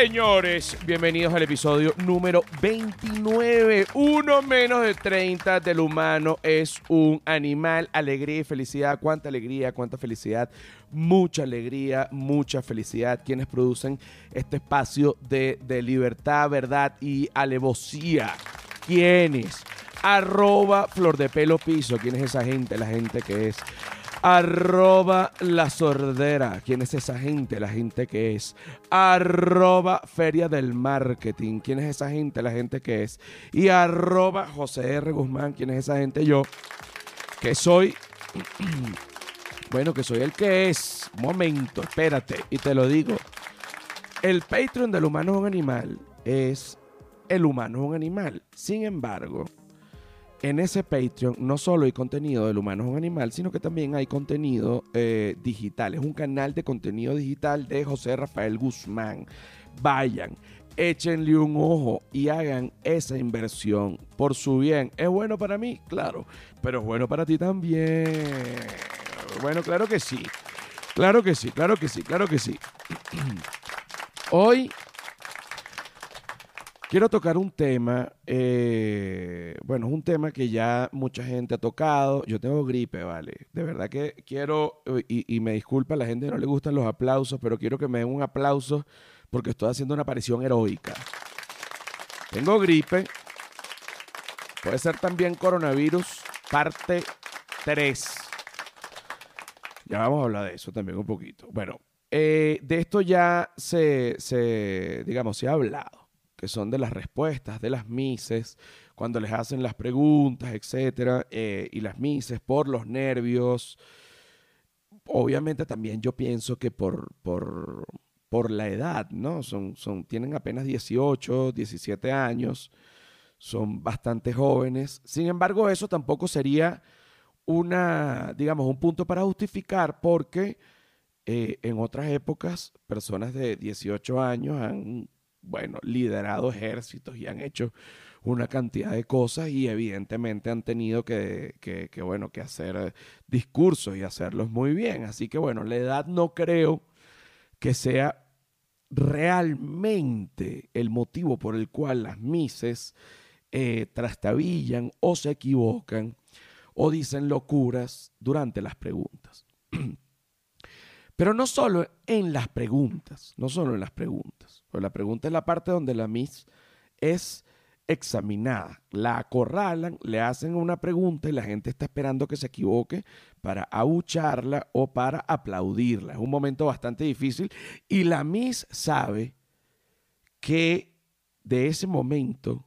Señores, bienvenidos al episodio número 29. Uno menos de 30 del humano es un animal. Alegría y felicidad. Cuánta alegría, cuánta felicidad. Mucha alegría, mucha felicidad. Quienes producen este espacio de, libertad, verdad y alevosía. ¿Quiénes? Arroba Flor de Pelo Piso. ¿Quién es esa gente? La gente que es. Arroba la sordera. ¿Quién es esa gente? La gente que es. Arroba Feria del Marketing. ¿Quién es esa gente? La gente que es. Y arroba José R. Guzmán. ¿Quién es esa gente? Yo. Que soy. bueno, que soy el que es. Momento, espérate. Y te lo digo. El Patreon del humano es un animal. Es. El humano es un animal. Sin embargo en ese Patreon no solo hay contenido del humano es un animal, sino que también hay contenido eh, digital. Es un canal de contenido digital de José Rafael Guzmán. Vayan, échenle un ojo y hagan esa inversión por su bien. ¿Es bueno para mí? Claro, pero es bueno para ti también. Bueno, claro que sí. Claro que sí, claro que sí, claro que sí. Hoy Quiero tocar un tema, eh, bueno, es un tema que ya mucha gente ha tocado. Yo tengo gripe, ¿vale? De verdad que quiero, y, me disculpa, a la gente no le gustan los aplausos, pero quiero que me den un aplauso porque estoy haciendo una aparición heroica. Tengo gripe, puede ser también coronavirus, parte 3. Ya vamos a hablar de eso también un poquito. Bueno, eh, de esto ya se, digamos, se ha hablado que son de las respuestas de las mises, cuando les hacen las preguntas, etcétera, eh, y las mises por los nervios. Obviamente también yo pienso que por, por, por la edad, ¿no? Son, son, tienen apenas 18, 17 años, son bastante jóvenes. Sin embargo, eso tampoco sería una, digamos, un punto para justificar porque eh, en otras épocas personas de 18 años han bueno, liderado ejércitos y han hecho una cantidad de cosas y evidentemente han tenido que, que, bueno, que hacer discursos y hacerlos muy bien. Así que bueno, la edad no creo que sea realmente el motivo por el cual las mises eh, trastabillan o se equivocan o dicen locuras durante las preguntas. Pero no solo en las preguntas, no solo en las preguntas. Pues la pregunta es la parte donde la Miss es examinada. La acorralan, le hacen una pregunta y la gente está esperando que se equivoque para abucharla o para aplaudirla. Es un momento bastante difícil y la Miss sabe que de ese momento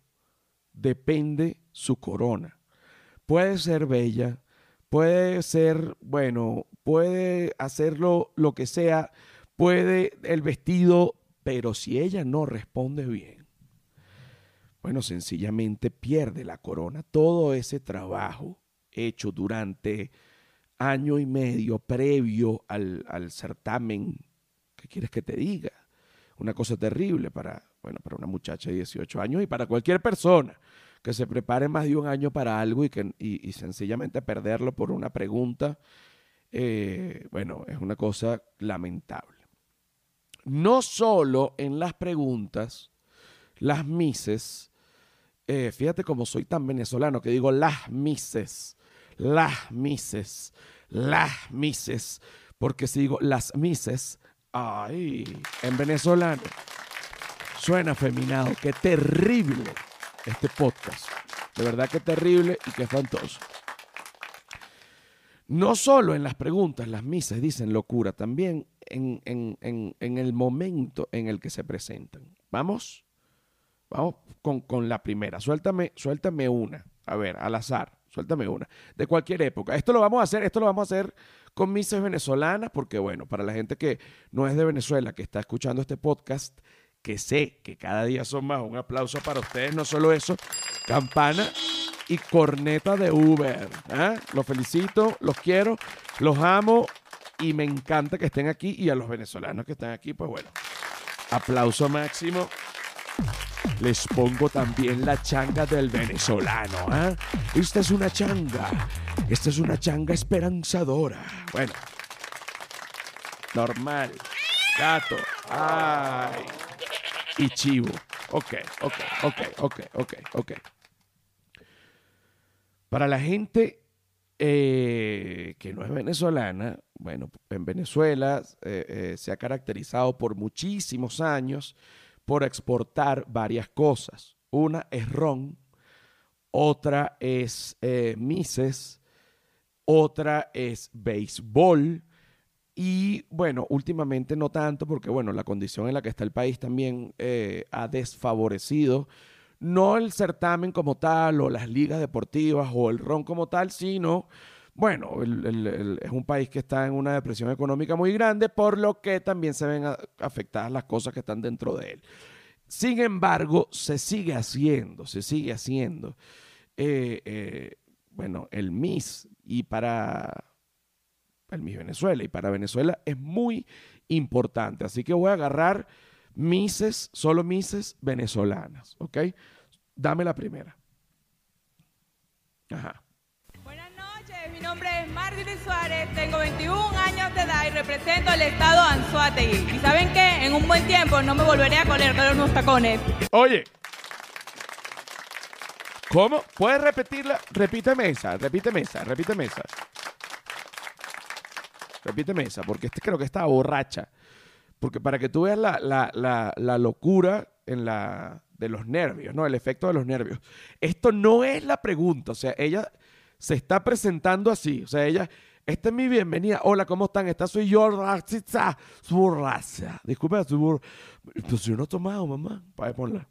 depende su corona. Puede ser bella, puede ser, bueno, puede hacerlo lo que sea, puede el vestido, pero si ella no responde bien, bueno, sencillamente pierde la corona. Todo ese trabajo hecho durante año y medio previo al, al certamen, ¿qué quieres que te diga? Una cosa terrible para, bueno, para una muchacha de 18 años y para cualquier persona que se prepare más de un año para algo y, que, y, sencillamente perderlo por una pregunta, eh, bueno, es una cosa lamentable. No solo en las preguntas, las mises, eh, fíjate cómo soy tan venezolano que digo las mises, las mises, las mises, porque si digo las mises, ay, en venezolano suena afeminado, qué terrible este podcast. De verdad que terrible y que espantoso. No solo en las preguntas, las misas dicen locura, también en, el momento en el que se presentan. Vamos, vamos con, la primera. Suéltame, suéltame una. A ver, al azar, suéltame una. De cualquier época. Esto lo vamos a hacer, esto lo vamos a hacer con misas venezolanas, porque bueno, para la gente que no es de Venezuela, que está escuchando este podcast, que sé que cada día son más. Un aplauso para ustedes, no solo eso, campana y corneta de Uber. ¿eh? Los felicito, los quiero, los amo y me encanta que estén aquí y a los venezolanos que están aquí, pues bueno, aplauso máximo. Les pongo también la changa del venezolano. ¿eh? Esta es una changa. Esta es una changa esperanzadora. Bueno, normal. Gato. Ay. Y chivo. Ok, ok, ok, ok, ok, ok. Para la gente eh, que no es venezolana, bueno, en Venezuela eh, eh, se ha caracterizado por muchísimos años por exportar varias cosas. Una es ron, otra es mises, otra es béisbol. Y bueno, últimamente no tanto porque bueno, la condición en la que está el país también ha desfavorecido no el certamen como tal o las ligas deportivas o el ron como tal, sino, bueno, es un país que está en una depresión económica muy grande, por lo que también se ven afectadas las cosas que están dentro de él. Sin embargo, se sigue haciendo, se sigue haciendo. Eh, eh, bueno, el MIS y para el MIS Venezuela y para Venezuela es muy importante. Así que voy a agarrar Mises, solo Mises venezolanas, ¿ok? Dame la primera. Ajá. Buenas noches, mi nombre es Margaret Suárez, tengo 21 años de edad y represento al estado Anzuategui. ¿Y saben qué? En un buen tiempo no me volveré a coler todos unos tacones. Oye, ¿cómo? ¿Puedes repetirla? Repíteme esa, repíteme esa, repíteme esa. Repíteme esa, porque este creo que está borracha. Porque para que tú veas la, locura en la, de los nervios, ¿no? El efecto de los nervios. Esto no es la pregunta, o sea, ella se está presentando así, o sea, ella, esta es mi bienvenida, hola, ¿cómo están? Esta soy yo, su raza. Disculpe, su pues yo no he tomado, mamá, para ponerla.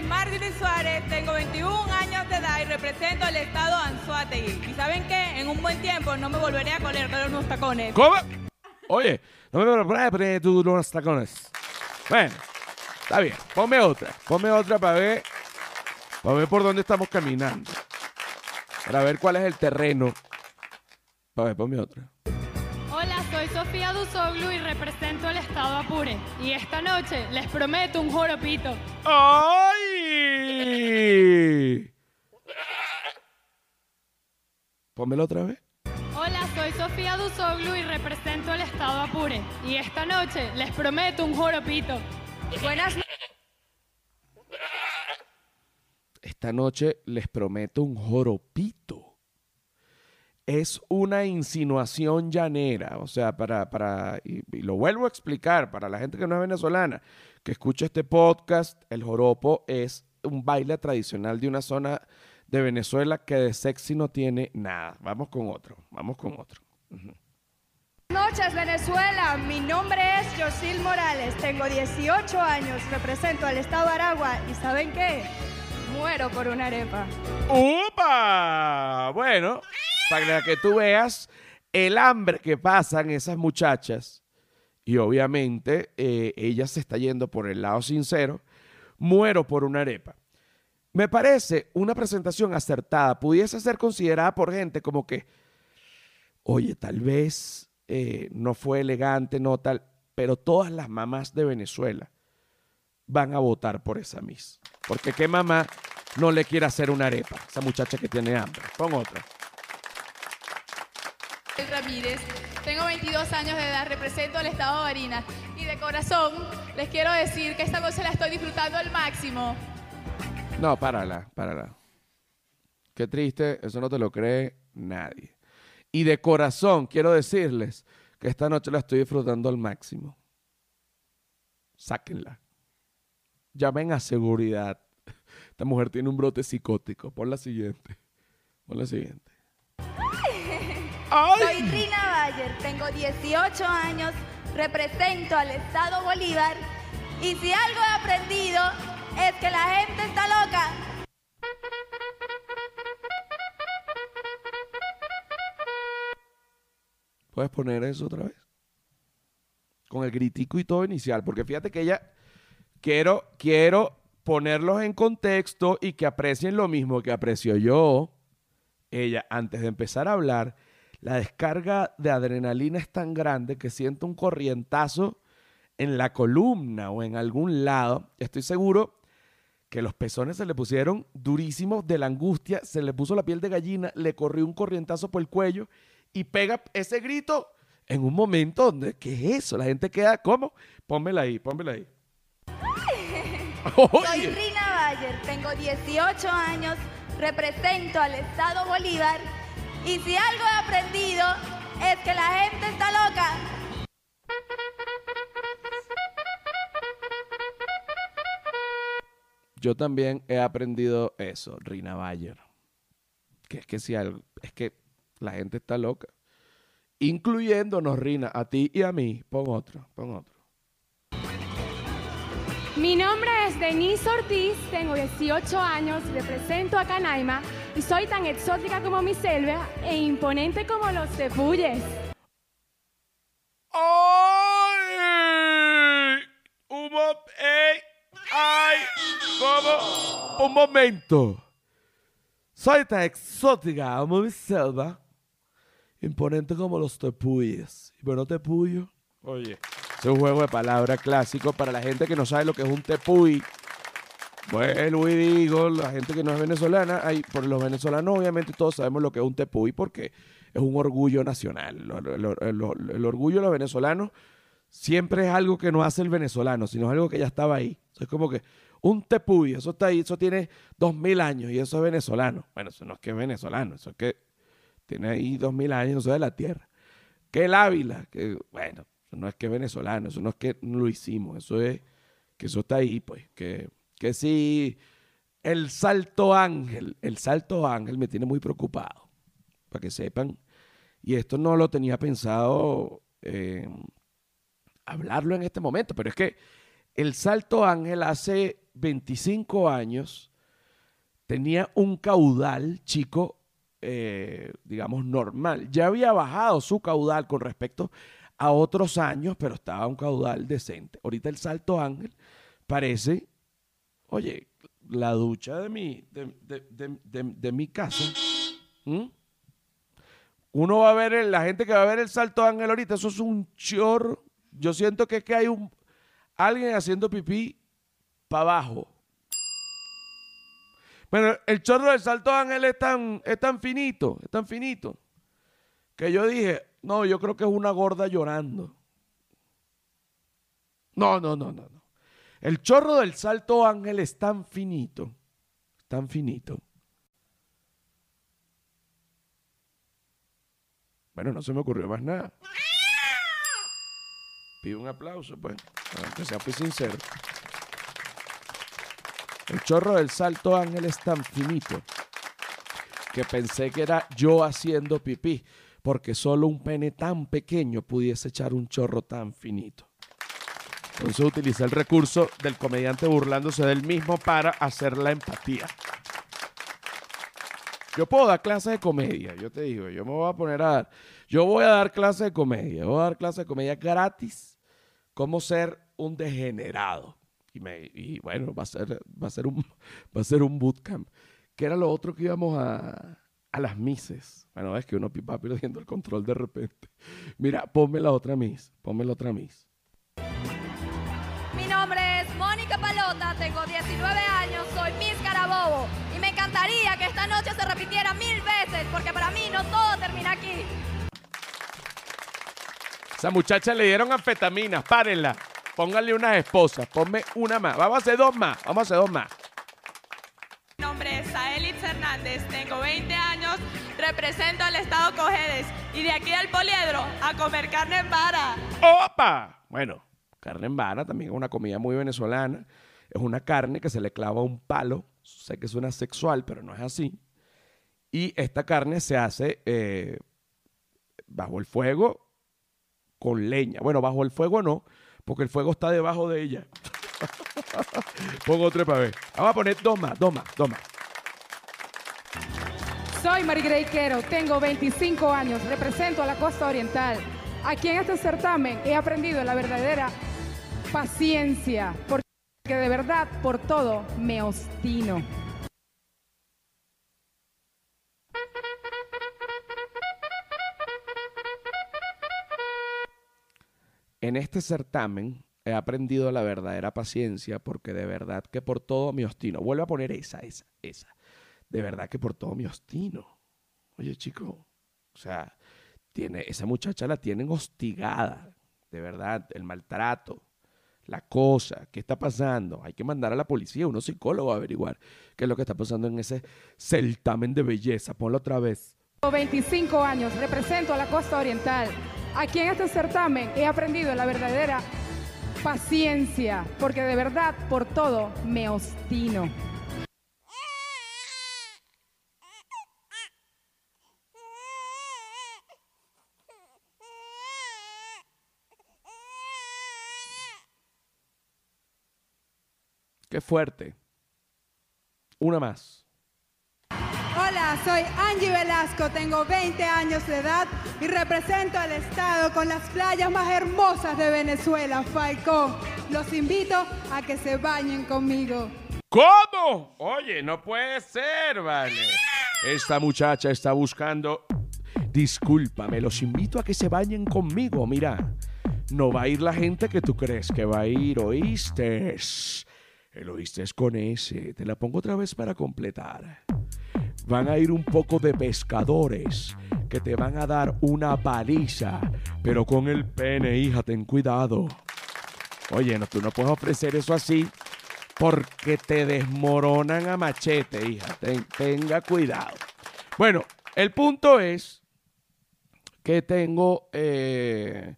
Es Margaret Suárez, tengo 21 años de edad y represento al estado Anzuategui. ¿Y saben qué? En un buen tiempo no me volveré a todos unos tacones. ¿Cómo? Oye, no me prepares tú los tacones. Bueno, está bien. Ponme otra. Ponme otra para ver, para ver por dónde estamos caminando. Para ver cuál es el terreno. Para ver, ponme otra. Soy Sofía Duzoglu y represento el estado Apure. Y esta noche les prometo un joropito. ¡Ay! Pónmelo otra vez. Hola, soy Sofía Duzoglu y represento el estado Apure. Y esta noche les prometo un joropito. Buenas Esta noche les prometo un joropito. Es una insinuación llanera, o sea, para, para y, lo vuelvo a explicar para la gente que no es venezolana, que escucha este podcast, el joropo es un baile tradicional de una zona de Venezuela que de sexy no tiene nada. Vamos con otro, vamos con otro. Buenas noches Venezuela, mi nombre es Josil Morales, tengo 18 años, represento al estado de Aragua y ¿saben qué? Muero por una arepa. ¡Upa! Bueno, para que tú veas el hambre que pasan esas muchachas y obviamente eh, ella se está yendo por el lado sincero, muero por una arepa. Me parece una presentación acertada. Pudiese ser considerada por gente como que, oye, tal vez eh, no fue elegante, no tal, pero todas las mamás de Venezuela van a votar por esa Miss. Porque qué mamá no le quiere hacer una arepa, esa muchacha que tiene hambre. Pon otra. Ramírez, tengo 22 años de edad, represento al estado de Barinas y de corazón les quiero decir que esta noche la estoy disfrutando al máximo. No, párala, párala. Qué triste, eso no te lo cree nadie. Y de corazón quiero decirles que esta noche la estoy disfrutando al máximo. Sáquenla. Llamen a seguridad. Esta mujer tiene un brote psicótico. Pon la siguiente. Pon la siguiente. Soy Rina Bayer, tengo 18 años, represento al Estado Bolívar y si algo he aprendido es que la gente está loca. ¿Puedes poner eso otra vez? Con el gritico y todo inicial, porque fíjate que ella, quiero, quiero ponerlos en contexto y que aprecien lo mismo que aprecio yo. Ella, antes de empezar a hablar, la descarga de adrenalina es tan grande que siento un corrientazo en la columna o en algún lado. Estoy seguro que los pezones se le pusieron durísimos de la angustia, se le puso la piel de gallina, le corrió un corrientazo por el cuello y pega ese grito en un momento donde, ¿qué es eso? La gente queda, ¿cómo? Pónmela ahí, pónmela ahí. Soy Rina Bayer, tengo 18 años, represento al Estado Bolívar y si algo he aprendido es que la gente está loca. Yo también he aprendido eso, Rina Bayer. Que es que si algo, es que la gente está loca. Incluyéndonos, Rina, a ti y a mí. Pon otro, pon otro. Mi nombre es Denise Ortiz, tengo 18 años, represento a Canaima soy tan exótica como mi selva e imponente como los tepuyes. ¡Ay! Un mo- ¡Ey! ¡Ay! ¿Cómo? Un momento. Soy tan exótica como mi selva, imponente como los tepuyes. ¿Y bueno, tepuyo? Oye. Es un juego de palabras clásico para la gente que no sabe lo que es un tepuy. Bueno, y digo, la gente que no es venezolana, hay, por los venezolanos obviamente todos sabemos lo que es un tepuy porque es un orgullo nacional. El orgullo de los venezolanos siempre es algo que no hace el venezolano, sino es algo que ya estaba ahí. Es como que un tepuy, eso está ahí, eso tiene dos mil años y eso es venezolano. Bueno, eso no es que es venezolano, eso es que tiene ahí dos mil años, eso es de la tierra. Que el Ávila, que bueno, eso no es que es venezolano, eso no es que lo hicimos, eso es que eso está ahí, pues, que, que sí, el salto ángel, el salto ángel me tiene muy preocupado, para que sepan, y esto no lo tenía pensado eh, hablarlo en este momento, pero es que el salto ángel hace 25 años tenía un caudal, chico, eh, digamos, normal. Ya había bajado su caudal con respecto a otros años, pero estaba un caudal decente. Ahorita el Salto Ángel parece, oye, la ducha de mi, de, de- de- mi casa. Uno va a ver, el- la gente que va a ver el Salto Ángel ahorita, eso es un chorro. Yo siento que es que hay un, alguien haciendo pipí para abajo. Bueno, el chorro del Salto Ángel es tan, es tan finito, es tan finito, que yo dije, no, yo creo que es una gorda llorando. No, no, no, no, no. El chorro del Salto Ángel es tan finito, tan finito. Bueno, no se me ocurrió más nada. Pido un aplauso, pues, aunque sea fui sincero. El chorro del Salto Ángel es tan finito que pensé que era yo haciendo pipí, porque solo un pene tan pequeño pudiese echar un chorro tan finito. Entonces utilicé el recurso del comediante burlándose del mismo para hacer la empatía. Yo puedo dar clases de comedia, yo te digo, yo me voy a poner a dar, yo voy a dar clases de comedia, voy a dar clases de comedia gratis, cómo ser un degenerado. Y, bueno, va a ser, va a ser un, va a ser un bootcamp. Que era lo otro que íbamos a, a las mises. Bueno, es que uno va perdiendo el control de repente. Mira, ponme la otra miss, ponme la otra miss. 19 años, soy Miss Carabobo y me encantaría que esta noche se repitiera mil veces porque para mí no todo termina aquí. Esa muchacha le dieron anfetaminas, párenla. Pónganle unas esposas, ponme una más. Vamos a hacer dos más, vamos a hacer dos más. Mi nombre es Aelitz Hernández, tengo 20 años, represento al estado Cojedes y de aquí al Poliedro a comer carne en vara. ¡Opa! Bueno, carne en vara también es una comida muy venezolana. Es una carne que se le clava un palo. Sé que suena sexual, pero no es así. Y esta carne se hace eh, bajo el fuego con leña. Bueno, bajo el fuego no, porque el fuego está debajo de ella. Pongo otra para ver. Vamos a poner dos más, dos más, dos más. Soy Marigrey Quero, tengo 25 años, represento a la costa oriental. Aquí en este certamen he aprendido la verdadera paciencia, de verdad por todo me obstino. En este certamen he aprendido la verdadera paciencia porque de verdad que por todo me obstino. Vuelvo a poner esa, esa, esa. De verdad que por todo me obstino. Oye, chico, o sea, tiene, esa muchacha la tienen hostigada. De verdad, el maltrato, la cosa, qué está pasando. Hay que mandar a la policía, unos psicólogos a averiguar qué es lo que está pasando en ese certamen de belleza. Ponlo otra vez. Tengo 25 años, represento a la costa oriental. Aquí en este certamen he aprendido la verdadera paciencia, porque de verdad por todo me obstino. Qué fuerte. Una más. Hola, soy Angie Velasco, tengo 20 años de edad y represento al estado con las playas más hermosas de Venezuela, Falcón. Los invito a que se bañen conmigo. ¿Cómo? Oye, no puede ser, vale. Esta muchacha está buscando... Discúlpame, los invito a que se bañen conmigo, mira. No va a ir la gente que tú crees que va a ir, ¿oíste? Oíste es con ese. Te la pongo otra vez para completar. Van a ir un poco de pescadores que te van a dar una paliza, pero con el pene, hija, ten cuidado. Oye, no, tú no puedes ofrecer eso así porque te desmoronan a machete, hija. Ten- tenga cuidado. Bueno, el punto es que tengo eh,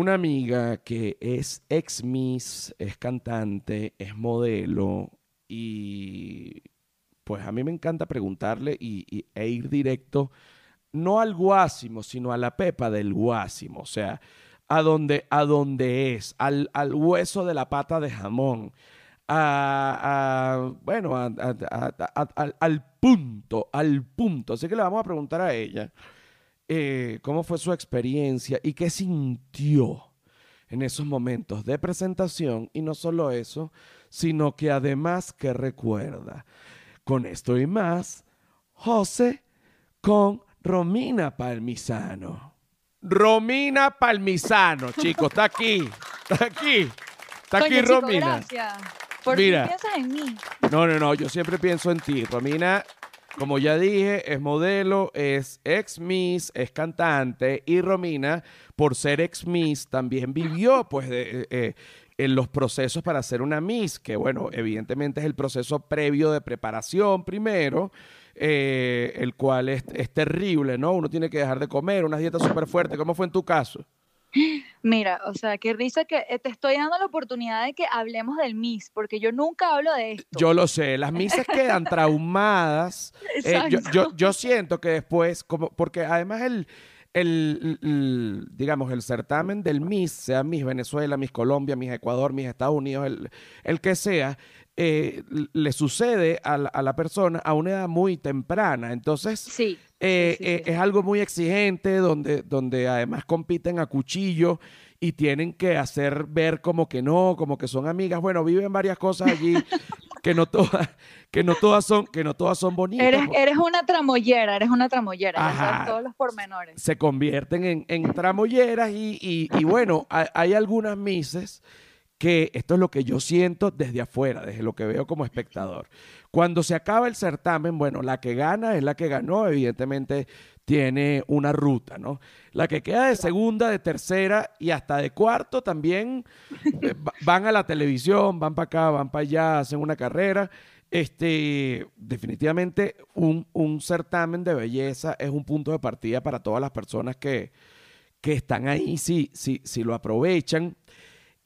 una amiga que es ex Miss, es cantante, es modelo y pues a mí me encanta preguntarle y, e ir directo, no al guásimo, sino a la pepa del guásimo, o sea, a donde, a donde es, al, al hueso de la pata de jamón, a, a- bueno, al punto, al punto. Así que le vamos a preguntar a ella eh, cómo fue su experiencia y qué sintió en esos momentos de presentación y no solo eso, sino que además que recuerda. Con esto y más, José con Romina Palmisano. Romina Palmisano, chicos, está aquí, está aquí, está aquí Coño, chico, Romina. gracias. Por Mira. piensas en mí. No, no, no, yo siempre pienso en ti. Romina, como ya dije, es modelo, es ex Miss, es cantante y Romina, por ser ex Miss, también vivió pues de, eh, eh, en los procesos para ser una Miss, que bueno, evidentemente es el proceso previo de preparación primero, eh, el cual es, es terrible, ¿no? Uno tiene que dejar de comer, una dieta súper fuerte. ¿Cómo fue en tu caso? Mira, o sea, qué risa que eh, te estoy dando la oportunidad de que hablemos del Miss, porque yo nunca hablo de esto. Yo lo sé, las misas quedan traumadas. Eh, yo, yo- yo siento que después, como, porque además el, el, el, digamos, el certamen del Miss, sea Miss Venezuela, Miss Colombia, Miss Ecuador, Miss Estados Unidos, el, el que sea, eh, le sucede a la, a la persona a una edad muy temprana. Entonces, Sí. eh, sí, sí, eh, sí. es algo muy exigente donde, donde además compiten a cuchillo y tienen que hacer ver como que no, como que son amigas. Bueno, viven varias cosas allí que no todas, que no todas son, que no todas son bonitas. Eres, pues, eres una tramoyera, eres una Ajá. sabes todos los pormenores. se convierten en, en tramoyeras y, y- y bueno, hay, hay algunas mises que esto es lo que yo siento desde afuera, desde lo que veo como espectador. Cuando se acaba el certamen, bueno, la que gana es la que ganó, evidentemente tiene una ruta, ¿no? La que queda de segunda, de tercera y hasta de cuarto también eh, va- van a la televisión, van para acá, van para allá, hacen una carrera. Este, definitivamente un, un certamen de belleza es un punto de partida para todas las personas que, que están ahí si, si, lo aprovechan.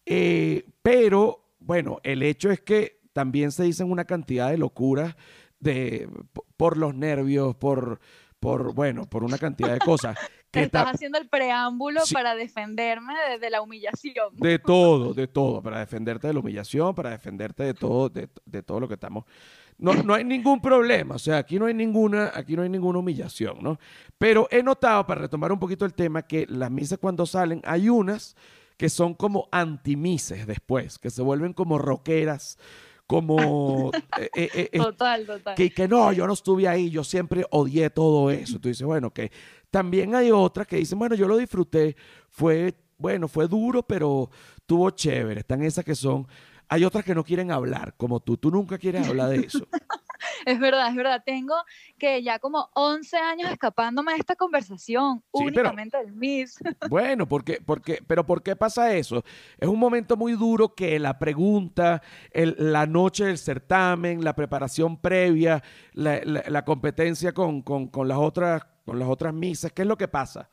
Eh, pero, bueno, el hecho es que también se dicen una cantidad de locuras de, po- por los nervios, por, por, bueno, por una cantidad de cosas. Te que estás ta- haciendo el preámbulo Sí. para defenderme de, de la humillación. de todo, de todo, para defenderte de la humillación, para defenderte de todo, de, de todo lo que estamos. No, no hay ningún problema, o sea, aquí no hay ninguna, aquí no hay ninguna humillación, ¿no? Pero he notado, para retomar un poquito el tema, que las misas cuando salen, hay unas que son como antimises después, que se vuelven como rockeras, como eh, eh, eh, Total, total. que, que no, yo no estuve ahí, yo siempre odié todo eso. Tú dices, bueno, que también hay otras que dicen, bueno, yo lo disfruté, fue, bueno, fue duro, pero tuvo chévere. Están esas que son, hay otras que no quieren hablar, como tú, tú nunca quieres hablar de eso. Es verdad, es verdad. Tengo que ya como 11 años escapándome de esta conversación, únicamente del Miss. Bueno, porque, porque, pero ¿por qué pasa eso? Es un momento muy duro que la pregunta, la noche del certamen, la preparación previa, la, competencia con, con, con, las otras, con las otras misas, ¿qué es lo que pasa?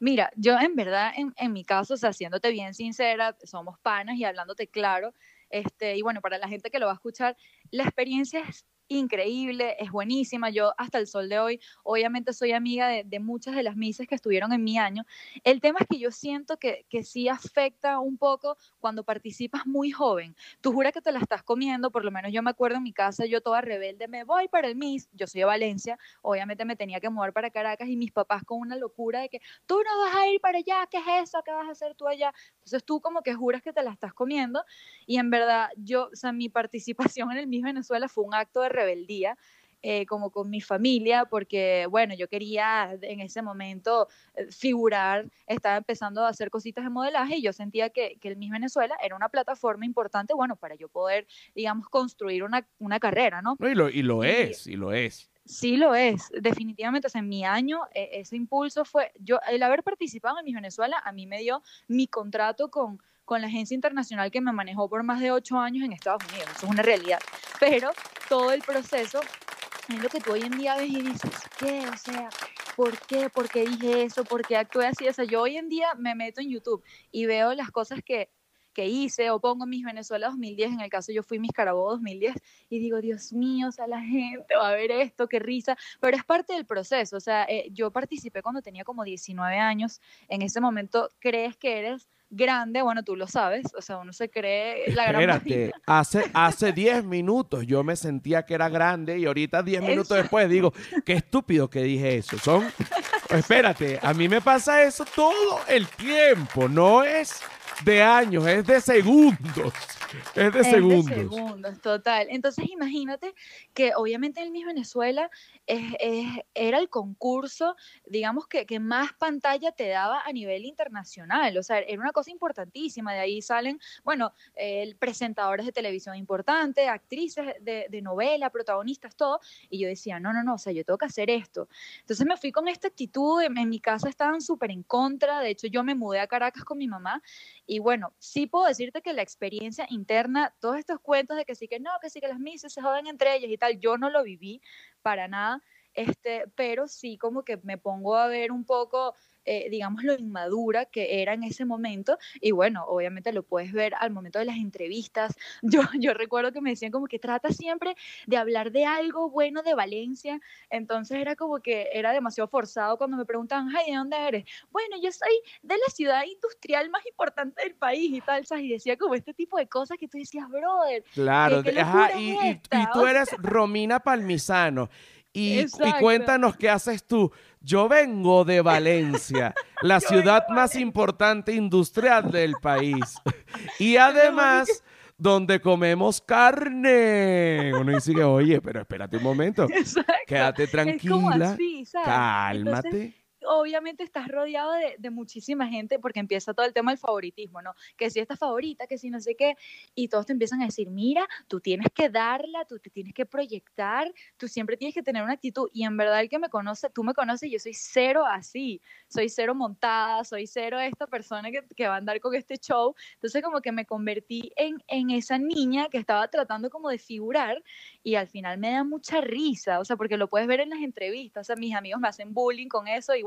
Mira, yo en verdad, en, en mi caso, o sea, siéndote bien sincera, somos panas y hablándote claro, este, y bueno, para la gente que lo va a escuchar, la experiencia es increíble, es buenísima. Yo hasta el sol de hoy, obviamente soy amiga de, muchas de las misas que estuvieron en mi año. El tema es que yo siento que, que sí afecta un poco cuando participas muy joven. Tú juras que te la estás comiendo, por lo menos yo me acuerdo en mi casa, yo toda rebelde, me voy para el Miss, yo soy de Valencia, obviamente me tenía que mover para Caracas y mis papás con una locura de que tú no vas a ir para allá, ¿qué es eso? ¿Qué vas a hacer tú allá? Entonces tú como que juras que te la estás comiendo y en verdad yo, o sea, mi participación en el Miss Venezuela fue un acto de rebeldía. Eh, como con mi familia, porque bueno, yo quería en ese momento eh, figurar, estaba empezando a hacer cositas de modelaje y yo sentía que, que el Miss Venezuela era una plataforma importante, bueno, para yo poder, digamos, construir una, una carrera, ¿no? y, lo, y lo es, y lo es. Sí lo es, definitivamente. O sea, en mi año e, ese impulso fue, yo, el haber participado en Miss Venezuela a mí me dio mi contrato con, con la agencia internacional que me manejó por más de ocho años en Estados Unidos. Eso es una realidad. Pero todo el proceso es lo que tú hoy en día ves y dices, ¿qué? O sea, ¿por qué? ¿Por qué dije eso? ¿Por qué actué así? O sea, yo hoy en día me meto en YouTube y veo las cosas que, que hice o pongo mis Venezuela 2010, en el caso yo fui mis Carabobo 2010 y digo, Dios mío, o sea, la gente va a ver esto, qué risa, pero es parte del proceso, o sea, eh, yo participé cuando tenía como 19 años, en ese momento crees que eres grande, bueno, tú lo sabes, o sea, uno se cree la gran Espérate, hace, hace 10 minutos yo me sentía que era grande y ahorita 10 minutos después digo, qué estúpido que dije eso. Son, espérate, a mí me pasa eso todo el tiempo, no es de años, es de segundos. Es de segundos. De segundos, total. Entonces imagínate que obviamente en Miss Venezuela era el concurso, digamos, que, que, más pantalla te daba a nivel internacional. O sea, era una cosa importantísima. De ahí salen, bueno, presentadores de televisión importantes, actrices de, de, novela, protagonistas, todo. Y yo decía, no, no, no, o sea, yo tengo que hacer esto. Entonces me fui con esta actitud. En, en mi casa estaban súper en contra. De hecho, yo me mudé a Caracas con mi mamá. Y bueno, sí puedo decirte que la experiencia interna, todos estos cuentos de que sí que no, que sí que las misas se joden entre ellas y tal, yo no lo viví para nada, este, pero sí como que me pongo a ver un poco eh, digamos, lo inmadura que era en ese momento. Y bueno, obviamente lo puedes ver al momento de las entrevistas. Yo, yo recuerdo que me decían como que trata siempre de hablar de algo bueno de Valencia. Entonces era como que era demasiado forzado cuando me preguntaban, ay, ¿de dónde eres? Bueno, yo soy de la ciudad industrial más importante del país y tal, ¿sabes? Y decía como este tipo de cosas que tú decías, brother. Claro, ajá, y, y, tú eres Romina Palmisano. Y, cuéntanos qué haces tú. Yo vengo de Valencia, la ciudad más importante industrial del país. y además, donde comemos carne. Uno dice que, oye, pero espérate un momento. Quédate tranquila. cálmate obviamente estás rodeado de, muchísima gente porque empieza todo el tema del favoritismo, ¿no? Que si esta favorita, que si no sé qué, y todos te empiezan a decir, mira, tú tienes que darla, tú te tienes que proyectar, tú siempre tienes que tener una actitud. Y en verdad el que me conoce, tú me conoces, yo soy cero así, soy cero montada, soy cero esta persona que, que va a andar con este show. Entonces como que me convertí en, en esa niña que estaba tratando como de figurar y al final me da mucha risa, o sea, porque lo puedes ver en las entrevistas, o sea, mis amigos me hacen bullying con eso y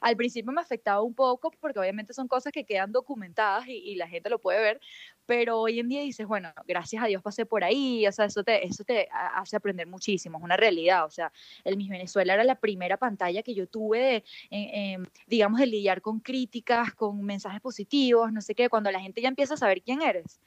al principio me afectaba un poco porque obviamente son cosas que quedan documentadas y, la gente lo puede ver, pero hoy en día dices, bueno, gracias a Dios pasé por ahí, o sea, eso te, eso te hace aprender muchísimo, es una realidad, o sea, el Miss Venezuela era la primera pantalla que yo tuve de, eh, em, digamos, de lidiar con críticas, con mensajes positivos, no sé qué, cuando la gente ya empieza a saber quién eres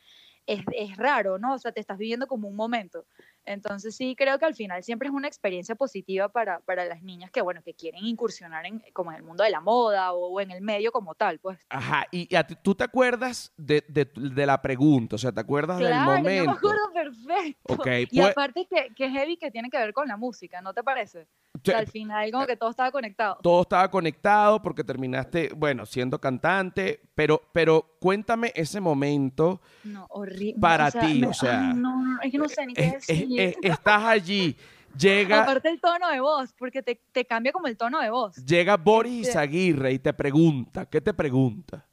es, es, raro, ¿no? O sea, te estás viviendo como un momento. Entonces sí creo que al final siempre es una experiencia positiva para, para las niñas que, bueno, que quieren incursionar en, como en el mundo de la moda o, en el medio como tal, pues. Ajá, y, tú te acuerdas de, de, la pregunta, o sea, ¿te acuerdas del momento? Yo me acuerdo perfecto. y pues aparte que, que es heavy que tiene que ver con la música, ¿no te parece? Sea, al final como que todo estaba conectado. Todo estaba conectado porque terminaste, bueno, siendo cantante, pero, pero cuéntame ese momento no, horrible. para ti, o sea... no, no, es que no sé ni qué decir. estás allí, llega... Aparte el tono de voz, porque te, te cambia como el tono de voz. Llega Boris este Aguirre y te pregunta, ¿qué te pregunta?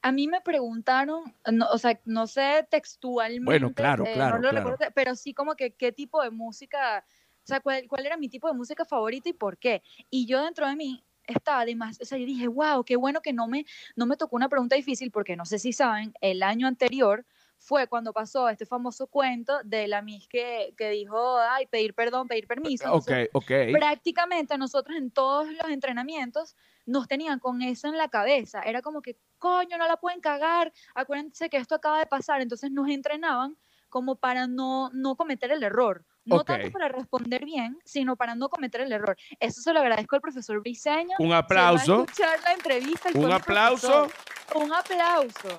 A mí me preguntaron, o sea, no sé textualmente. Bueno, claro, eh, claro, claro. pero sí como que qué tipo de música, sea, cuál, cuál era mi tipo de música favorita y por qué. Y yo dentro de mí estaba además, o sea, yo dije, wow, qué bueno que no me, no me tocó una pregunta difícil, porque no sé si saben, el año anterior fue cuando pasó este famoso cuento de la Miss que, que dijo, ay, pedir perdón, pedir permiso. ok, ok. Prácticamente nosotros en todos los entrenamientos nos tenían con eso en la cabeza. Era como que, coño, no la pueden cagar, acuérdense que esto acaba de pasar. Entonces nos entrenaban como para no, no cometer el error. No tanto para responder bien, sino para no cometer el error. Eso se lo agradezco al profesor Briseño. Un aplauso. escuchar la entrevista. Un aplauso. Un aplauso.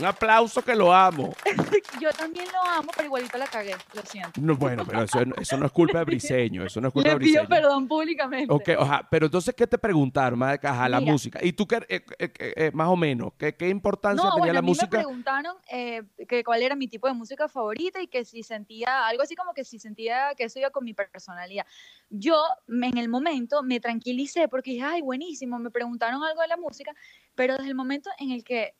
Un aplauso que lo amo. Yo también lo amo, pero igualito la cagué, lo siento. No, bueno, pero eso, eso, no es culpa de Briseño, eso no es culpa de Briseño. Le pido perdón públicamente. Ok, oja, pero entonces, ¿qué te preguntaron, más de la música? ¿Y tú qué, eh, eh, eh, más o menos, qué, qué importancia no, tenía bueno, la a mí música? me preguntaron que cuál era mi tipo de música favorita y que si sentía, algo así como que si sentía que eso iba con mi personalidad. Yo, en el momento, me tranquilicé porque dije, ay, buenísimo, me preguntaron algo de la música, pero desde el momento en el que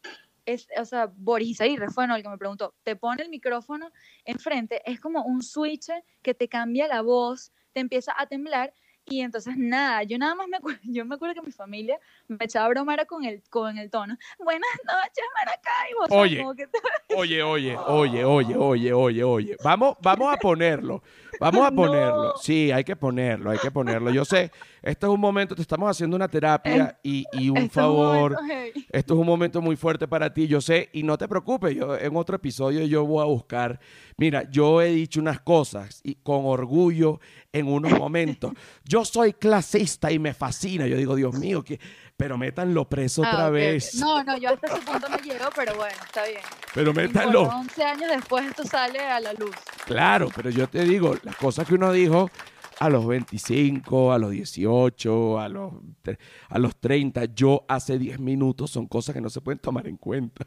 es, o sea, Boris Aguirre fue el que me preguntó, te pone el micrófono enfrente, es como un switch que te cambia la voz, te empieza a temblar y entonces nada, yo nada más me acuerdo, yo me acuerdo que mi familia me echaba broma era con el, con el tono. Buenas noches, Maracaibo. Oye, oye, oye, oye, oye, oye, oye, oye. Vamos, vamos a ponerlo. Vamos a ponerlo. Sí, hay que ponerlo, hay que ponerlo. Yo sé, este es un momento, te estamos haciendo una terapia eh, y, y un favor. Esto es un momento muy fuerte para ti, yo sé, y no te preocupes, yo en otro episodio yo voy a buscar. Mira, yo he dicho unas cosas y con orgullo en unos momentos. Yo soy clasista y me fascina. Yo digo, Dios mío, que pero métanlo preso ah, otra vez. No, no, yo hasta ese punto no llego, pero bueno, está bien. Pero métanlo. 11 años después esto sale a la luz. Claro, pero yo te digo, las cosas que uno dijo a los 25, a los 18, a los, a los 30, yo hace 10 minutos, son cosas que no se pueden tomar en cuenta.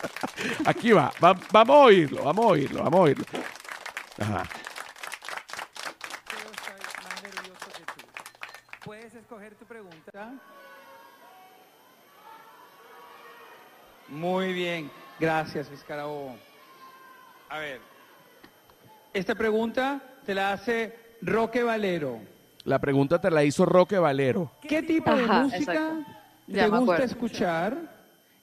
Aquí va, vamos a oírlo, vamos a oírlo, vamos a oírlo. Ajá. Puedes escoger tu pregunta. Muy bien, gracias, Luis A ver, esta pregunta te la hace Roque Valero. La pregunta te la hizo Roque Valero. ¿Qué tipo de música te gusta escuchar?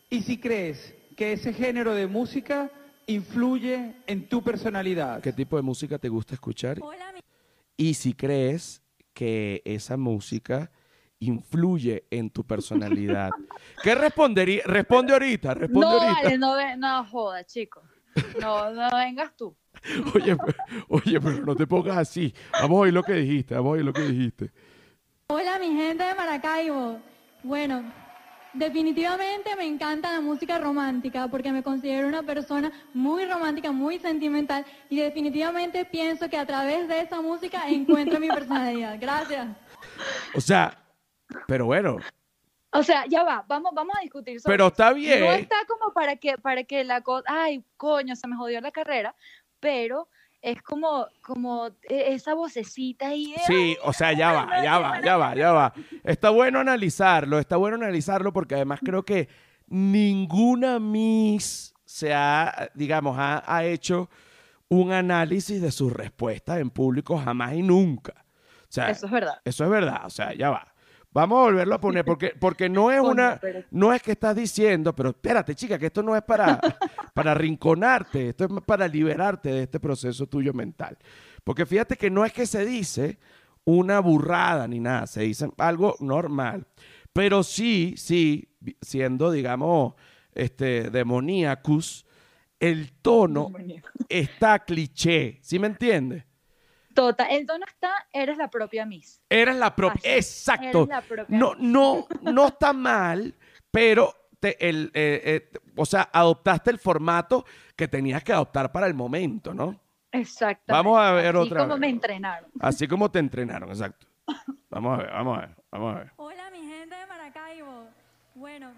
Y si crees que ese género de música influye en tu personalidad. ¿Qué tipo de música te gusta escuchar? y si crees que esa música influye en tu personalidad. ¿Qué respondería? Responde ahorita, responde no, ahorita. no, no joda, chico. No, no vengas tú. Oye, oye, pero no te pongas así. Vamos a oír lo que dijiste, vamos a oír lo que dijiste. Hola, mi gente de Maracaibo. Bueno, definitivamente me encanta la música romántica porque me considero una persona muy romántica, muy sentimental y definitivamente pienso que a través de esa música encuentro mi personalidad. Gracias. O sea, pero bueno. O sea, ya va, vamos, vamos a discutir sobre Pero está bien. No está como para que, para que la cosa, ay, coño, se me jodió la carrera, pero es como, como e, esa vocecita ahí. Sí, o sea, ya va, ya va, ya va, ya va. Está bueno analizarlo, está bueno analizarlo porque además creo que ninguna Miss se ha, digamos, ha, ha hecho un análisis de sus respuestas en público jamás y nunca. O sea, eso es verdad. Eso es verdad, o sea, ya va. Vamos a volverlo a poner porque, porque no es una, no es que estás diciendo, pero espérate chica, que esto no es para, para rinconarte, esto es para liberarte de este proceso tuyo mental. Porque fíjate que no es que se dice una burrada ni nada, se dice algo normal. Pero sí, sí, siendo, digamos, este, demoníacus, el tono está cliché, ¿sí me entiendes? Total, el tono está, eres la propia Miss. Eres la propia, exacto. no, no, no está mal, pero te, el, eh, eh, o sea, adoptaste el formato que tenías que adoptar para el momento, ¿no? Exacto. Vamos a ver otra. Así como me entrenaron. Así como te entrenaron, exacto. Vamos a ver, vamos a ver, vamos a ver. Hola, mi gente de Maracaibo. Bueno,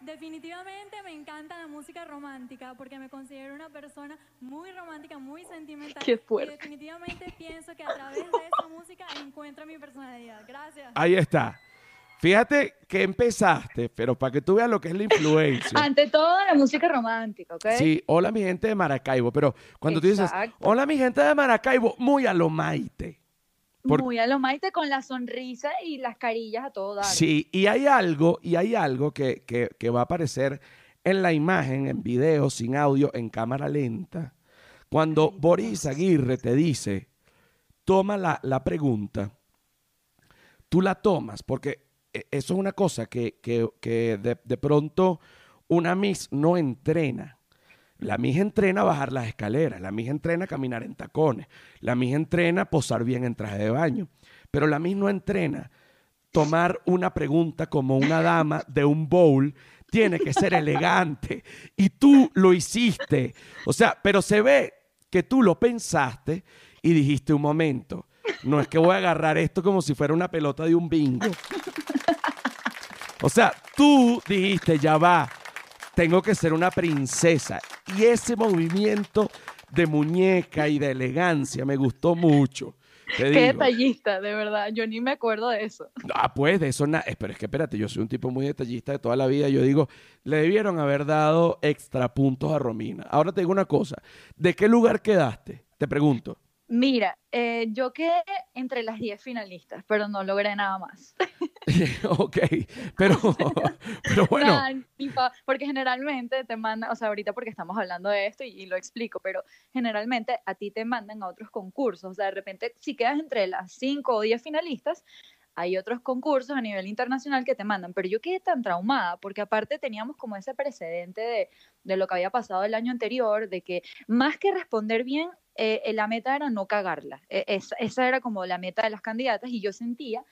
definitivamente me encanta la música romántica porque me considero una persona muy romántica, muy sentimental. Qué fuerte. Y definitivamente pienso que a través de esa música encuentro mi personalidad. Gracias. Ahí está. Fíjate que empezaste, pero para que tú veas lo que es la influencia. Ante todo, la música romántica, ¿ok? Sí, hola mi gente de Maracaibo, pero cuando tú dices, hola mi gente de Maracaibo, muy a lo maite. Por- Muy a lo maite con la sonrisa y las carillas a todo dar. Sí, y hay algo, y hay algo que, que- que va a aparecer en la imagen, en video, sin audio, en cámara lenta. Cuando Boris Aguirre te dice, toma la, la pregunta, tú la tomas, porque eh, eso es una cosa que, que- que de, de pronto una Miss no entrena. La Miss entrena a bajar las escaleras, la Miss entrena a caminar en tacones, la Miss entrena a posar bien en traje de baño, pero la Miss no entrena tomar una pregunta como una dama de un bowl tiene que ser elegante. Y tú lo hiciste. O sea, pero se ve que tú lo pensaste y dijiste un momento. No es que voy a agarrar esto como si fuera una pelota de un bingo. O sea, tú dijiste, ya va, tengo que ser una princesa. Y ese movimiento de muñeca y de elegancia me gustó mucho. Qué digo. detallista, de verdad. Yo ni me acuerdo de eso. Ah, pues de eso nada. Pero es que espérate, yo soy un tipo muy detallista de toda la vida. Yo digo, le debieron haber dado extra puntos a Romina. Ahora te digo una cosa. ¿De qué lugar quedaste? Te pregunto. Mira, eh, yo quedé entre las 10 finalistas, pero no logré nada más. ok, pero, pero bueno. Porque generalmente te mandan, o sea, ahorita porque estamos hablando de esto y, y lo explico, pero generalmente a ti te mandan a otros concursos. O sea, de repente, si quedas entre las 5 o 10 finalistas, hay otros concursos a nivel internacional que te mandan. Pero yo quedé tan traumada porque aparte teníamos como ese precedente de, de lo que había pasado el año anterior, de que más que responder bien, eh, eh, la meta era no cagarla. Eh, esa, esa era como la meta de las candidatas y yo sentía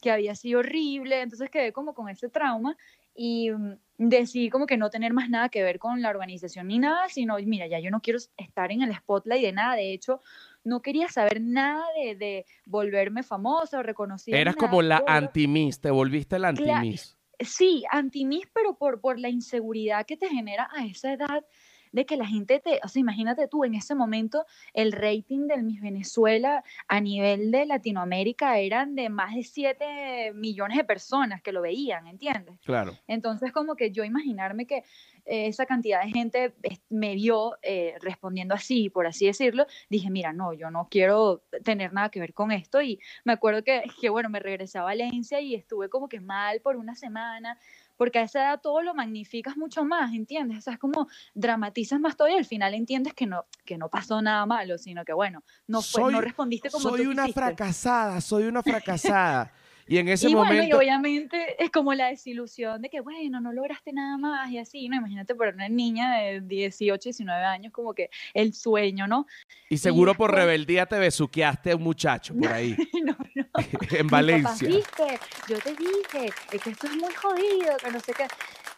que había sido horrible, entonces quedé como con ese trauma y mm, decidí como que no tener más nada que ver con la organización ni nada, sino, mira, ya yo no quiero estar en el spotlight de nada, de hecho, no quería saber nada de, de volverme famosa o reconocida. Eras como la anti-miss, te volviste la anti-miss. Sí, anti-miss, pero por, por la inseguridad que te genera a esa edad de que la gente te, o sea, imagínate tú, en ese momento el rating del Miss Venezuela a nivel de Latinoamérica eran de más de 7 millones de personas que lo veían, ¿entiendes? Claro. Entonces, como que yo imaginarme que eh, esa cantidad de gente me vio eh, respondiendo así, por así decirlo, dije, mira, no, yo no quiero tener nada que ver con esto. Y me acuerdo que, que, bueno, me regresé a Valencia y estuve como que mal por una semana, porque a esa edad todo lo magnificas mucho más, ¿entiendes? O sea, es como dramatizas más todo y al final entiendes que no, que no pasó nada malo, sino que, bueno, no, fue, no Soy- respondiste como Soy tú una quisiste. fracasada, soy una fracasada. Y en ese y bueno, y momento... obviamente es como la desilusión de que, bueno, no lograste nada más y así, ¿no? Imagínate para una niña de 18, 19 años, como que el sueño, ¿no? Y seguro por después- rebeldía te besuqueaste a un muchacho por ahí. no, no. en Valencia. "Viste, yo te dije, es que esto es muy jodido, que no sé qué.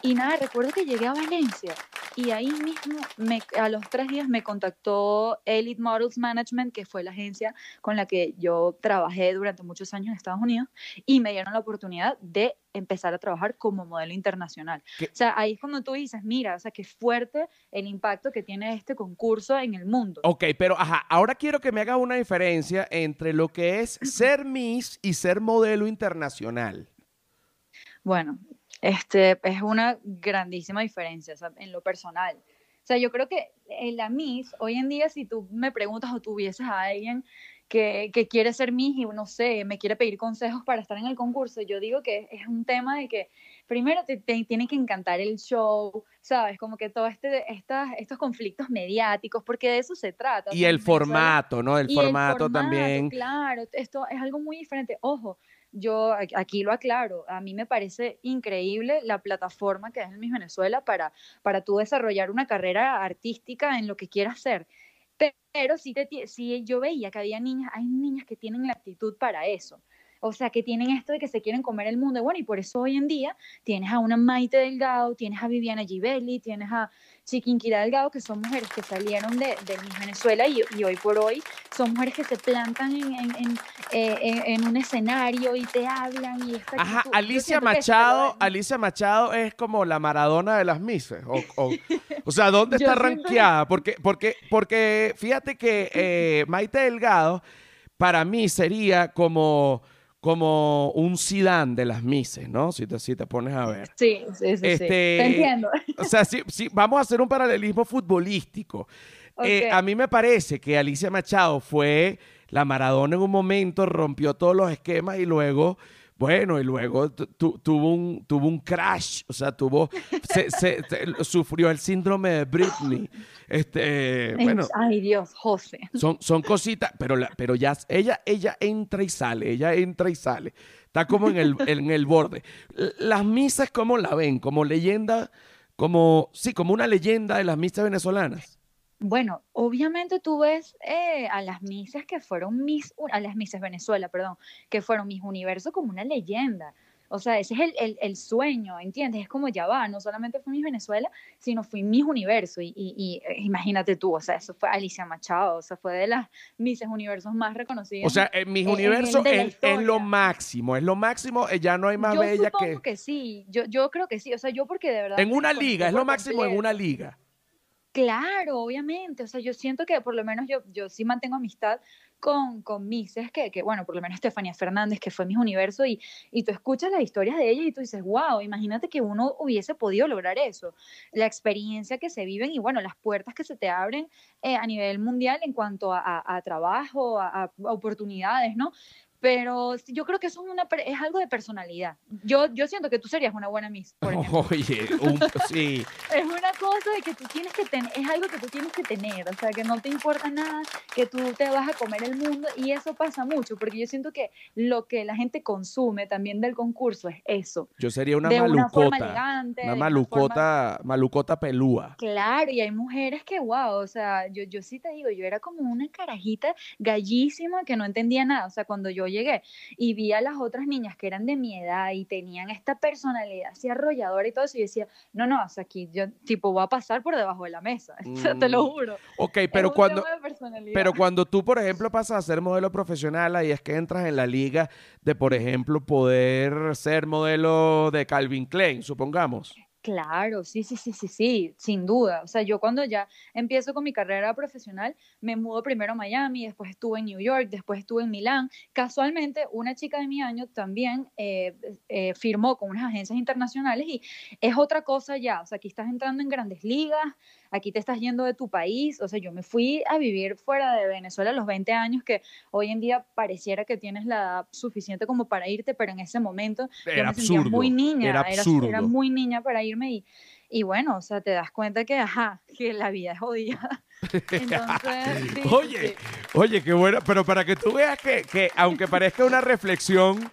Y nada, recuerdo que llegué a Valencia y ahí mismo, me, a los tres días, me contactó Elite Models Management, que fue la agencia con la que yo trabajé durante muchos años en Estados Unidos, y me dieron la oportunidad de empezar a trabajar como modelo internacional. ¿Qué? O sea, ahí es cuando tú dices, mira, o sea, qué fuerte el impacto que tiene este concurso en el mundo. Ok, pero ajá, ahora quiero que me hagas una diferencia entre lo que es ser Miss y ser modelo internacional. Bueno, este es una grandísima diferencia o sea, en lo personal. O sea, yo creo que en la Miss, hoy en día, si tú me preguntas o tuvieses a alguien que, que quiere ser Miss y no sé, me quiere pedir consejos para estar en el concurso, yo digo que es un tema de que primero te, te tiene que encantar el show, ¿sabes? Como que todo este, estas, estos conflictos mediáticos, porque de eso se trata. Y el formato, ¿no? El y formato también. Claro, esto es algo muy diferente. Ojo, yo aquí lo aclaro, a mí me parece increíble la plataforma que es el Miss Venezuela para, para tú desarrollar una carrera artística en lo que quieras hacer. Pe- Pero sí, ti- sí yo veía que había niñas, hay niñas que tienen la actitud para eso. O sea, que tienen esto de que se quieren comer el mundo. Bueno, y por eso hoy en día tienes a una Maite Delgado, tienes a Viviana Givelli, tienes a, Chiquinquirá Delgado, que son mujeres que salieron de, de Venezuela y, y, hoy por hoy son mujeres que se plantan en, en, en, eh, un escenario y te hablan. Y Ajá, Alicia Machado, Alicia Machado es como la Maradona de las Misses. O, o, sea, ¿dónde está rankeada? Porque, porque, porque fíjate que eh, Maite Delgado para mí sería como como un Zidane de las Mises, ¿no? Si te, si te pones a ver. Sí, sí, sí. Este, Te entiendo. O sea, sí, vamos a hacer un paralelismo futbolístico. Eh, a mí me parece que Alicia Machado fue la Maradona en un momento, rompió todos los esquemas y luego bueno, y luego tuvo un, tuvo un crash, o sea, tuvo, se, sufrió el síndrome de Britney. Este, bueno. Ay, Dios, José. Son, son cositas, pero, la, pero ya, ella, ella entra y sale, ella entra y sale. Está como en el, en el borde. Las misas, ¿cómo la ven? Como leyenda, como, sí, como una leyenda de las misas venezolanas. Bueno, obviamente tú ves eh, a las misas que fueron mis, a las misas Venezuela, perdón, que fueron mis universos como una leyenda. O sea, ese es el, el, sueño, ¿entiendes? Es como ya va, no solamente fue Miss Venezuela, sino fui Miss Universo. Y, y, eh, imagínate tú, o sea, eso fue Alicia Machado, o sea, fue de las Misses Universos más reconocidas. O sea, Miss Universo es, es, lo máximo, es lo máximo, ya no hay más bella que. Yo que sí, yo, yo creo que sí, o sea, yo porque de verdad. En una liga, es lo máximo en una liga. Claro, obviamente. O sea, yo siento que por lo menos yo, yo sí mantengo amistad con, con Mises, que, que, bueno, por lo menos Estefanía Fernández, que fue Mis Universo, y, y tú escuchas las historias de ella y tú dices, wow, imagínate que uno hubiese podido lograr eso. La experiencia que se viven y, bueno, las puertas que se te abren eh, a nivel mundial en cuanto a, a, trabajo, a, a, oportunidades, ¿no? Pero yo creo que eso es, una, es algo de personalidad. Yo, yo siento que tú serías una buena Miss, por Oye, sí. es una cosa de que tú tienes que tener, es algo que tú tienes que tener, o sea, que no te importa nada, que tú te vas a comer el mundo y eso pasa mucho, porque yo siento que lo que la gente consume también del concurso es eso. Yo sería una malucota. Una, malucota, malucota pelúa. Claro, y hay mujeres que, wow, o sea, yo, yo sí te digo, yo era como una carajita gallísima que no entendía nada, o sea, cuando yo llegué y vi a las otras niñas que eran de mi edad y tenían esta personalidad así arrolladora y todo eso, y decía, no, no, sea, aquí yo tipo voy a pasar por debajo de la mesa, te lo mm. juro. Ok, pero cuando, pero cuando tú, por ejemplo, pasas a ser modelo profesional, ahí es que entras en la liga de, por ejemplo, poder ser modelo de Calvin Klein, supongamos. Claro, sí, sí, sí, sí, sí, sin duda. O sea, yo cuando ya empiezo con mi carrera profesional, me mudo primero a Miami, después estuve en New York, después estuve en Milán. Casualmente, una chica de mi año también eh, eh, firmó con unas agencias internacionales y es otra cosa ya. O sea, aquí estás entrando en grandes ligas, aquí te estás yendo de tu país, o sea, yo me fui a vivir fuera de Venezuela a los 20 años, que hoy en día pareciera que tienes la edad suficiente como para irte, pero en ese momento era yo me sentía muy niña, era, absurdo. Era, muy niña para irme y, y bueno, o sea, te das cuenta que, ajá, que la vida es jodida. Entonces, oye, oye, qué bueno, pero para que tú veas que, que aunque parezca una reflexión,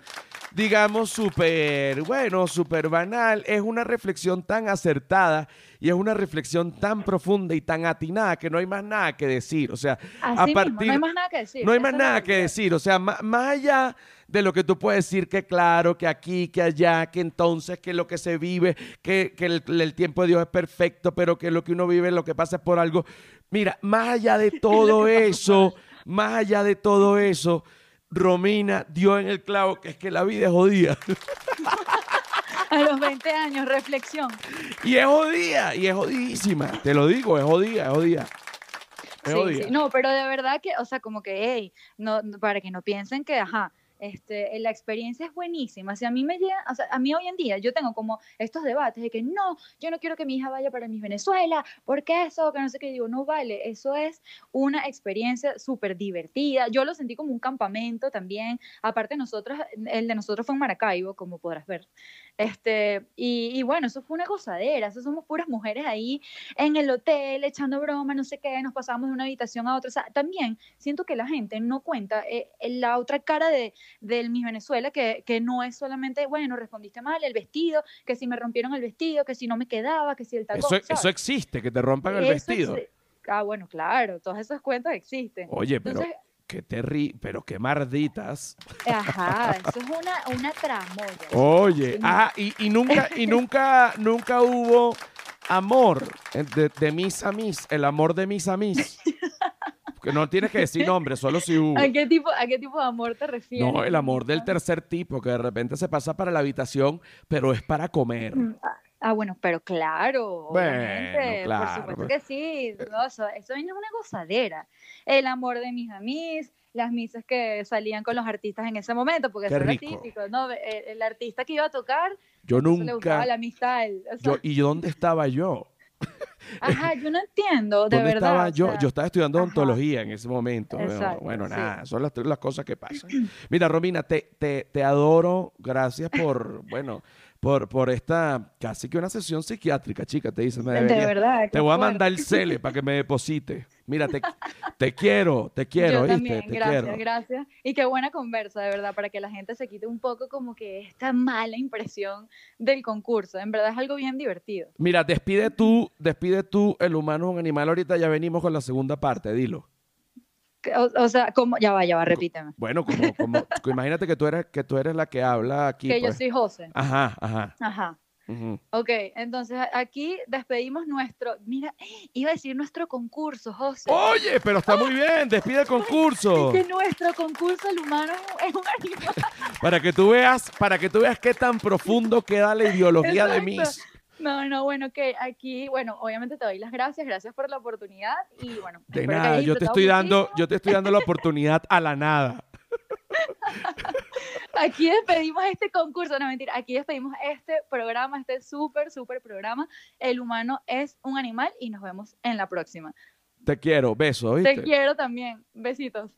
digamos, súper, bueno, súper banal, es una reflexión tan acertada y es una reflexión tan profunda y tan atinada que no hay más nada que decir. O sea, a partir... no hay más nada que decir. No hay más nada que decir. O sea, más, allá de lo que tú puedes decir que claro, que aquí, que allá, que entonces, que lo que se vive, que, el, el, tiempo de Dios es perfecto, pero que lo que uno vive, lo que pasa es por algo. Mira, más allá de todo eso, más allá de todo eso, Romina dio en el clavo que es que la vida es jodida. A los 20 años, reflexión. Y es jodida, y es jodidísima. Te lo digo, es jodida, es jodida. sí, sí, no, pero de verdad que, o sea, como que, hey, no, para que no piensen que, ajá, este, la experiencia es buenísima. Si a mí me llega, o sea, a mí hoy en día yo tengo como estos debates de que no, yo no quiero que mi hija vaya para mi Venezuela, porque eso, que no sé qué, digo, no vale, eso es una experiencia súper divertida. Yo lo sentí como un campamento también. Aparte, nosotros, el de nosotros fue en Maracaibo, como podrás ver. Este, y, bueno, eso fue una gozadera, eso somos puras mujeres ahí en el hotel, echando broma, no sé qué, nos pasamos de una habitación a otra. O sea, también siento que la gente no cuenta eh, la otra cara de, del Miss Venezuela, que, que no es solamente, bueno, respondiste mal, el vestido, que si me rompieron el vestido, que si no me quedaba, que si el tacón. Eso, eso existe, que te rompan el vestido. Ah, bueno, claro, todas esas cuentas existen. Oye, pero... Qué terri, pero qué marditas. Ajá, eso es una, una tramoya. Oye, ajá, y, y, nunca, y nunca, nunca hubo amor eh, de, de mis a mis, el amor de mis a mis. Que no tienes que decir nombre, solo si hubo. ¿A qué, tipo, ¿A qué tipo de amor te refieres? No, el amor del tercer tipo, que de repente se pasa para la habitación, pero es para comer. Ah, bueno, pero claro, Bueno, obviamente, claro, por supuesto pues. que sí, eso, eso es una gozadera. El amor de mis amis, las misas que salían con los artistas en ese momento, porque Qué eso era típico, ¿no? El, el artista que iba a tocar, Yo eso le nunca. gustaba la amistad. el- o sea, Yo, ¿Y dónde estaba yo? Ajá, yo no entiendo, de ¿Dónde verdad. estaba yo? sea, Yo estaba estudiando odontología en ese momento. Bueno, Exacto, bueno, sí. nada, son las, las cosas que pasan. Mira, Romina, te, te, te adoro. Gracias por, bueno, por, por esta casi que una sesión psiquiátrica, chica. Te dice, me De verdad, Te voy a fuerte. mandar el cele para que me deposite. Mira, te, te quiero, te quiero, Yo ¿viste? también, te gracias, quiero. gracias. Y qué buena conversa, de verdad, para que la gente se quite un poco como que esta mala impresión del concurso. En verdad es algo bien divertido. Mira, despide tú, despide tú, el humano es un animal. Ahorita ya venimos con la segunda parte, dilo. O, o sea, como, ya va, ya va, repíteme. Bueno, como, como, imagínate que tú eres, que tú eres la que habla aquí. que yo pues. soy José. Ajá, ajá. Ajá. ujú. Ok, entonces aquí despedimos nuestro, mira, iba a decir nuestro concurso, José. Oye, pero está muy bien, despide el concurso. Que nuestro concurso, el humano es un animal. Para que tú veas, para que tú veas qué tan profundo queda la ideología de Exacto. No, no, bueno, que aquí, bueno, obviamente te doy las gracias, gracias por la oportunidad y bueno. De nada, yo te estoy dando, yo te estoy dando la oportunidad a la nada. Aquí despedimos este concurso, no mentira, aquí despedimos este programa, este súper, súper programa. El humano es un animal y nos vemos en la próxima. Te quiero, beso, Te ¿viste? quiero también. Besitos.